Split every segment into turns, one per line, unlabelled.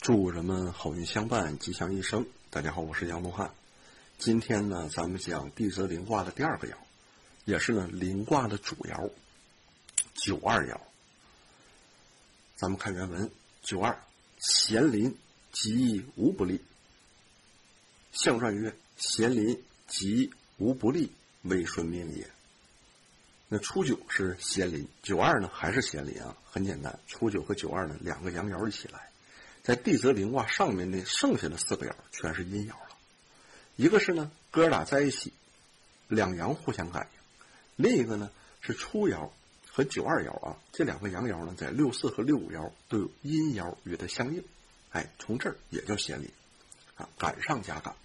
祝人们好运相伴，吉祥一生。大家好，我是杨东汉。今天呢，咱们讲地泽临卦的第二个爻，也是呢临卦的主爻九二爻。咱们看原文：九二，咸临，吉无不利。象传曰：咸临，吉无不利，未顺命也。那初九是咸临，九二呢还是咸临啊？很简单，初九和九二呢两个阳爻一起来，在地泽临卦上面的剩下的四个爻全是阴爻了。一个是呢哥俩在一起，两阳互相感应；另一个呢是初爻和九二爻啊，这两个阳爻呢在六四和六五爻都有阴爻与它相应，哎，从这儿也叫显理啊，赶上加赶。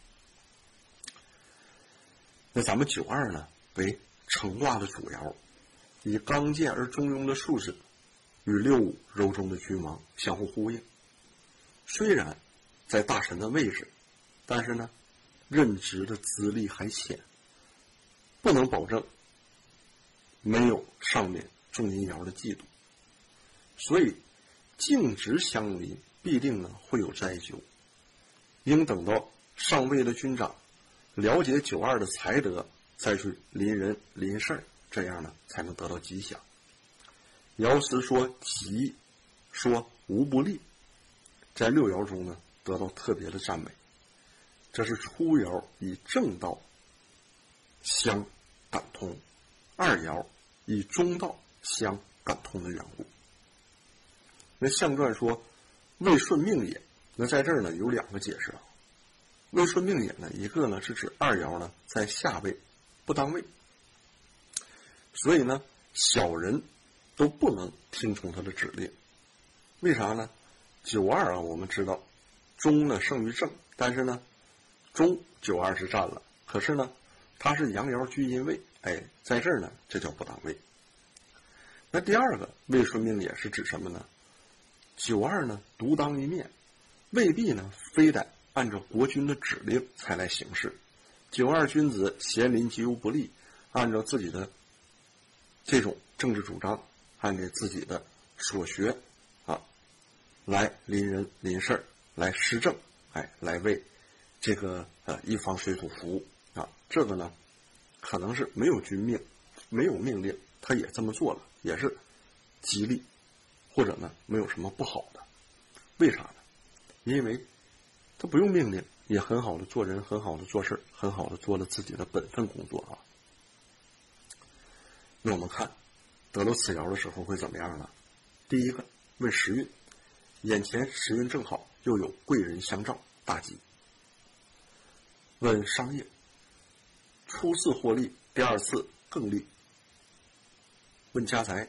那咱们九二呢为。成卦的主爻，以刚健而中庸的数字，与六五柔中的君王相互呼应。虽然在大臣的位置，但是呢，任职的资历还浅，不能保证没有上面重阴爻的嫉妒。所以，静直相邻，必定呢会有灾咎。应等到上位的军长了解九二的才德。再去临人临事儿，这样呢才能得到吉祥。爻辞说吉，说无不利，在六爻中呢得到特别的赞美。这是初爻以正道相感通，二爻以中道相感通的缘故。那象传说未顺命也，那在这儿呢有两个解释啊。未顺命也呢，一个呢是指二爻呢在下位。不当位，所以呢，小人都不能听从他的指令。为啥呢？九二啊，我们知道，中呢胜于正，但是呢，中九二是占了，可是呢，它是阳爻居阴位，哎，在这儿呢，这叫不当位。那第二个未顺命也是指什么呢？九二呢独当一面，未必呢非得按照国君的指令才来行事。九二君子贤临吉无不利，按照自己的这种政治主张，按照自己的所学，来临人临事儿，来施政，哎，来为这个呃一方水土服务啊。这个呢，可能是没有君命，没有命令，他也这么做了，也是吉利，或者呢没有什么不好的。为啥呢？因为他不用命令。也很好的做人，很好的做事很好的做了自己的本分工作啊。那我们看得了此爻的时候会怎么样呢？第一个问时运，眼前时运正好，又有贵人相照，大吉。问商业，初次获利，第二次更利。问家财，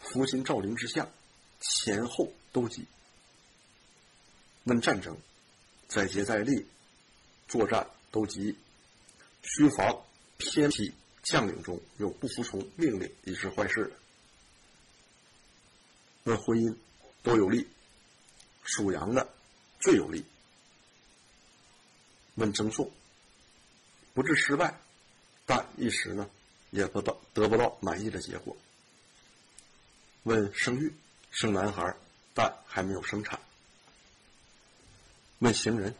福星照临之下，前后都吉。问战争。在劫在利，作战都急，需防偏僻将领中有不服从命令以致坏事。问婚姻都有利，属羊的最有利。问赠送，不致失败，但一时呢也不到得不到满意的结果。问生育，生男孩，但还没有生产。问行人，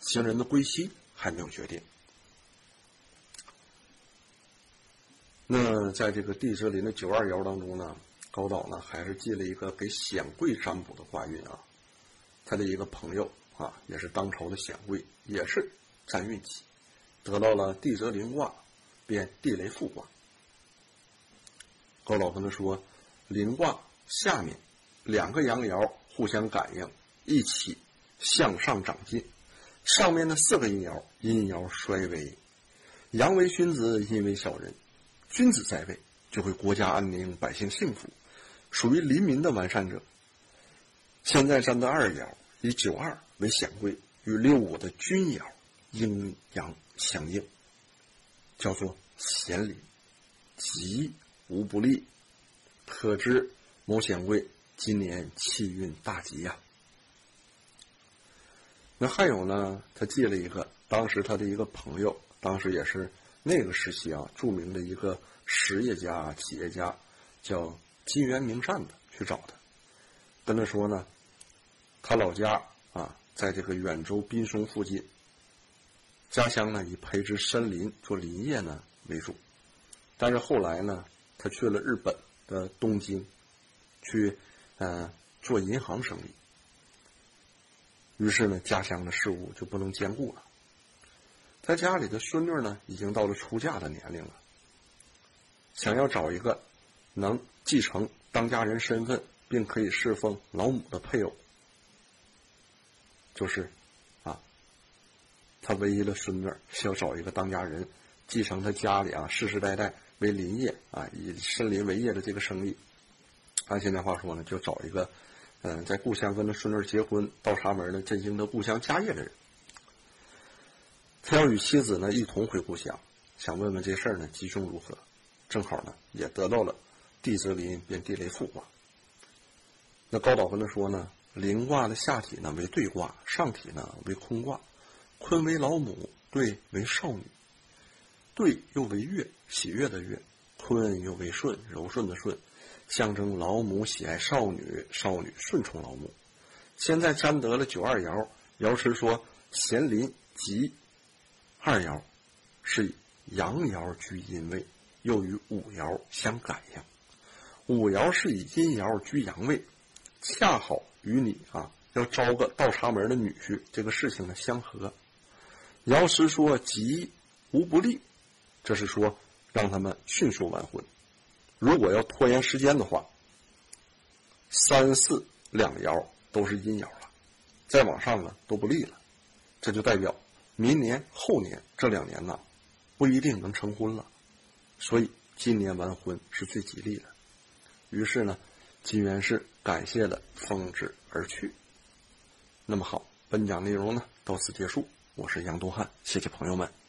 行人的归期还没有决定。那在这个地泽临的九二爻当中呢，高导呢还是记了一个给显贵占卜的卦运啊。他的一个朋友啊，也是当朝的显贵，也是占运气，得到了地泽临卦，变地雷复卦。高老跟他说，临卦下面两个阳爻互相感应，一起。向上长进，上面的四个阴爻，阴爻衰微，阳为君子，阴为小人。君子在位，就会国家安宁，百姓幸福，属于黎民的完善者。现在占的二爻，以九二为显贵，与六五的君爻阴阳相应，叫做贤临，吉无不利，可知某显贵今年气运大吉呀。那还有呢？他记了一个，当时他的一个朋友，当时也是那个时期啊，著名的一个实业家、企业家，叫金元明善的，去找他，跟他说呢，他老家啊，在这个远州滨松附近。家乡呢以培植森林做林业呢为主，但是后来呢，他去了日本的东京，去呃做银行生意。于是呢，家乡的事务就不能兼顾了。他家里的孙女呢，已经到了出嫁的年龄了，想要找一个能继承当家人身份，并可以侍奉老母的配偶，就是。啊他唯一的孙女需要找一个当家人，继承他家里啊世世代代为林业啊以森林为业的这个生意。按现在话说呢，就找一个嗯在故乡跟他孙女结婚倒插门的振兴他故乡家业的人。他要与妻子呢一同回故乡，想问问这事儿呢吉凶如何。正好呢也得到了地泽临变地雷复卦。那高导跟他说呢，临卦的下体呢为兑卦，上体呢为坤卦。坤为老母，兑为少女，兑又为月，喜悦的悦；坤又为顺，柔顺的顺，象征老母喜爱少女，少女顺从老母。现在占得了九二爻，爻辞说咸临吉二爻，是以阳爻居阴位，又与五爻相感应。五爻是以阴爻居阳位，恰好与你啊要招个倒插门的女婿这个事情呢相合。爻师说：“吉无不利，这是说让他们迅速完婚。如果要拖延时间的话，三四两爻都是阴爻了，再往上呢都不利了。这就代表明年后年这两年呢不一定能成婚了。所以今年完婚是最吉利的。于是呢，金元氏感谢的奉旨而去。那么好，本讲内容呢到此结束。”我是杨东汉，谢谢朋友们。